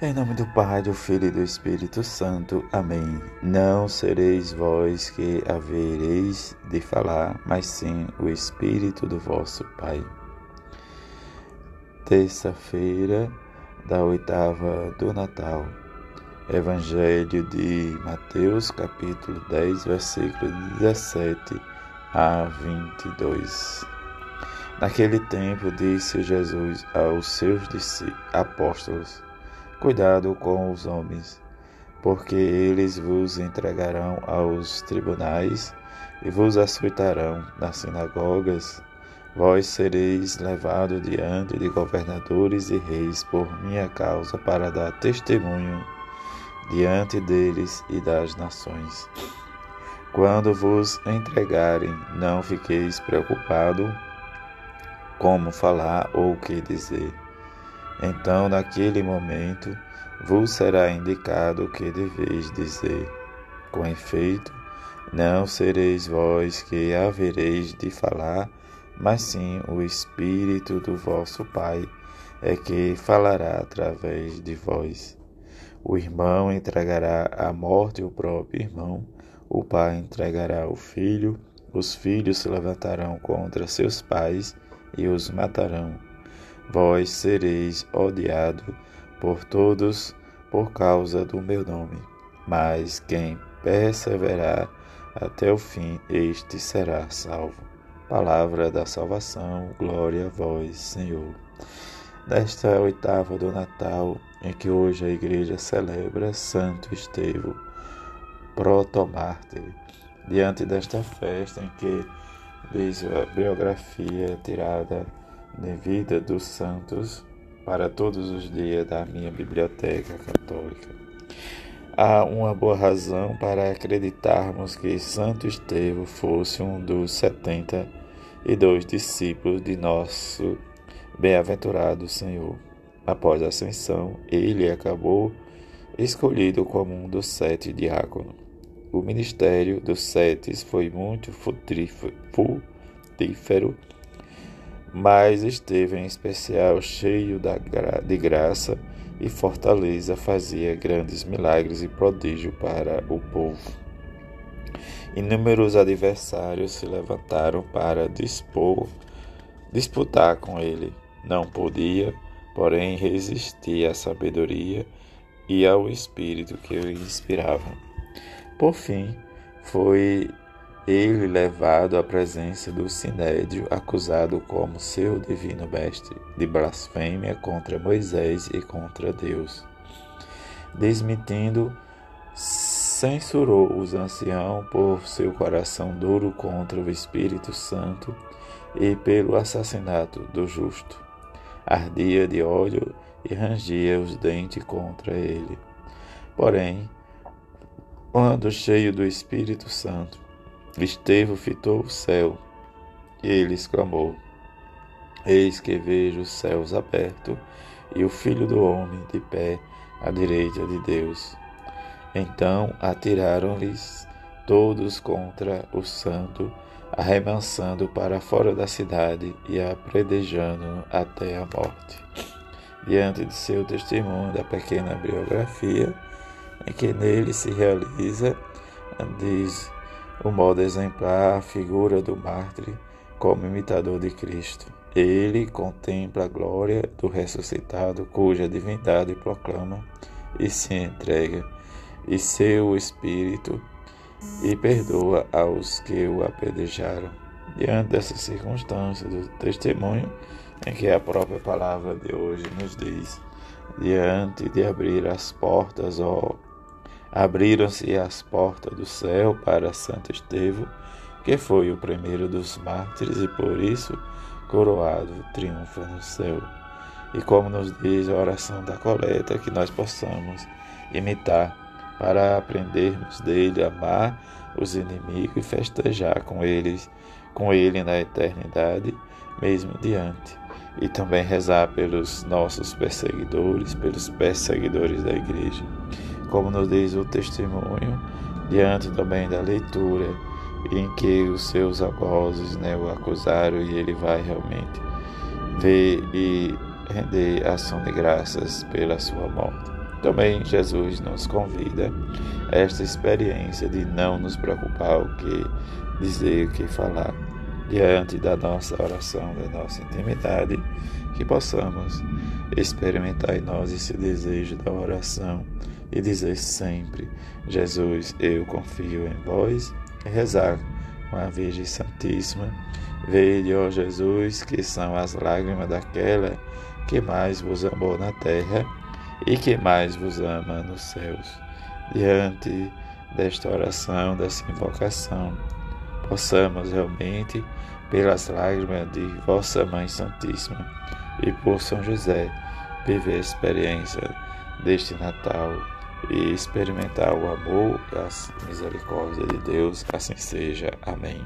Em nome do Pai, do Filho e do Espírito Santo. Amém. Não sereis vós que havereis de falar, mas sim o Espírito do vosso Pai. Terça-feira da oitava do Natal. Evangelho de Mateus, capítulo 10, versículo 17 a 22. Naquele tempo disse Jesus aos seus apóstolos: Cuidado com os homens, porque eles vos entregarão aos tribunais e vos açoitarão nas sinagogas. Vós sereis levados diante de governadores e reis por minha causa para dar testemunho diante deles e das nações. Quando vos entregarem, não fiqueis preocupado como falar ou o que dizer então, naquele momento, vos será indicado o que deveis dizer. Com efeito, não sereis vós que havereis de falar, mas sim o Espírito do vosso Pai é que falará através de vós. O irmão entregará à morte o próprio irmão, o pai entregará o filho, os filhos se levantarão contra seus pais e os matarão vós sereis odiado por todos por causa do meu nome. Mas quem perseverar até o fim, este será salvo. Palavra da salvação, glória a vós, Senhor. Nesta oitava do Natal, em que hoje a igreja celebra Santo Estevão, protomártir, diante desta festa em que diz a biografia tirada de vida dos santos para todos os dias da minha biblioteca católica. Há uma boa razão para acreditarmos que Santo Estevão fosse um dos setenta e dois discípulos de nosso bem-aventurado Senhor. Após a ascensão, ele acabou escolhido como um dos sete diáconos. O ministério dos sete foi muito frutífero mas esteve em especial cheio de graça e fortaleza, fazia grandes milagres e prodígio para o povo. Inúmeros adversários se levantaram para dispor, disputar com ele. Não podia, porém, resistir à sabedoria e ao espírito que o inspirava. Por fim, foi ele levado à presença do Sinédrio, acusado como seu divino mestre de blasfêmia contra Moisés e contra Deus. Desmentindo, censurou os anciãos por seu coração duro contra o Espírito Santo e pelo assassinato do justo. Ardia de ódio e rangia os dentes contra ele. Porém, quando cheio do Espírito Santo, Estevão fitou o céu e ele exclamou: Eis que vejo os céus abertos e o Filho do Homem de pé à direita de Deus. Então atiraram-lhes todos contra o santo, arremessando para fora da cidade e apredejando até a morte. Diante de seu testemunho da pequena biografia, em que nele se realiza, diz o modo exemplar a figura do mártir como imitador de Cristo. Ele contempla a glória do ressuscitado, cuja divindade proclama e se entrega, e seu espírito e perdoa aos que o apedrejaram. Diante dessa circunstância do testemunho, em que a própria palavra de hoje nos diz, diante de abrir as portas, ó Abriram-se as portas do céu para Santo Estevão, que foi o primeiro dos mártires e por isso coroado triunfa no céu. E como nos diz a oração da coleta, que nós possamos imitar para aprendermos dele, amar os inimigos e festejar com eles, com ele na eternidade, mesmo diante. E também rezar pelos nossos perseguidores, pelos perseguidores da igreja como nos diz o testemunho, diante também da leitura em que os seus algozes né, o acusaram e ele vai realmente ver e render ação de graças pela sua morte. Também Jesus nos convida a esta experiência de não nos preocupar o que dizer, o que falar, diante da nossa oração, da nossa intimidade, que possamos experimentar em nós esse desejo da oração e dizer sempre: Jesus, eu confio em vós, e rezar com a Virgem Santíssima. Vede, ó Jesus, que são as lágrimas daquela que mais vos amou na terra e que mais vos ama nos céus. Diante desta oração, dessa invocação, possamos realmente, pelas lágrimas de vossa Mãe Santíssima e por São José, viver a experiência deste Natal e experimentar o amor e a misericórdia de Deus. Assim seja. Amém.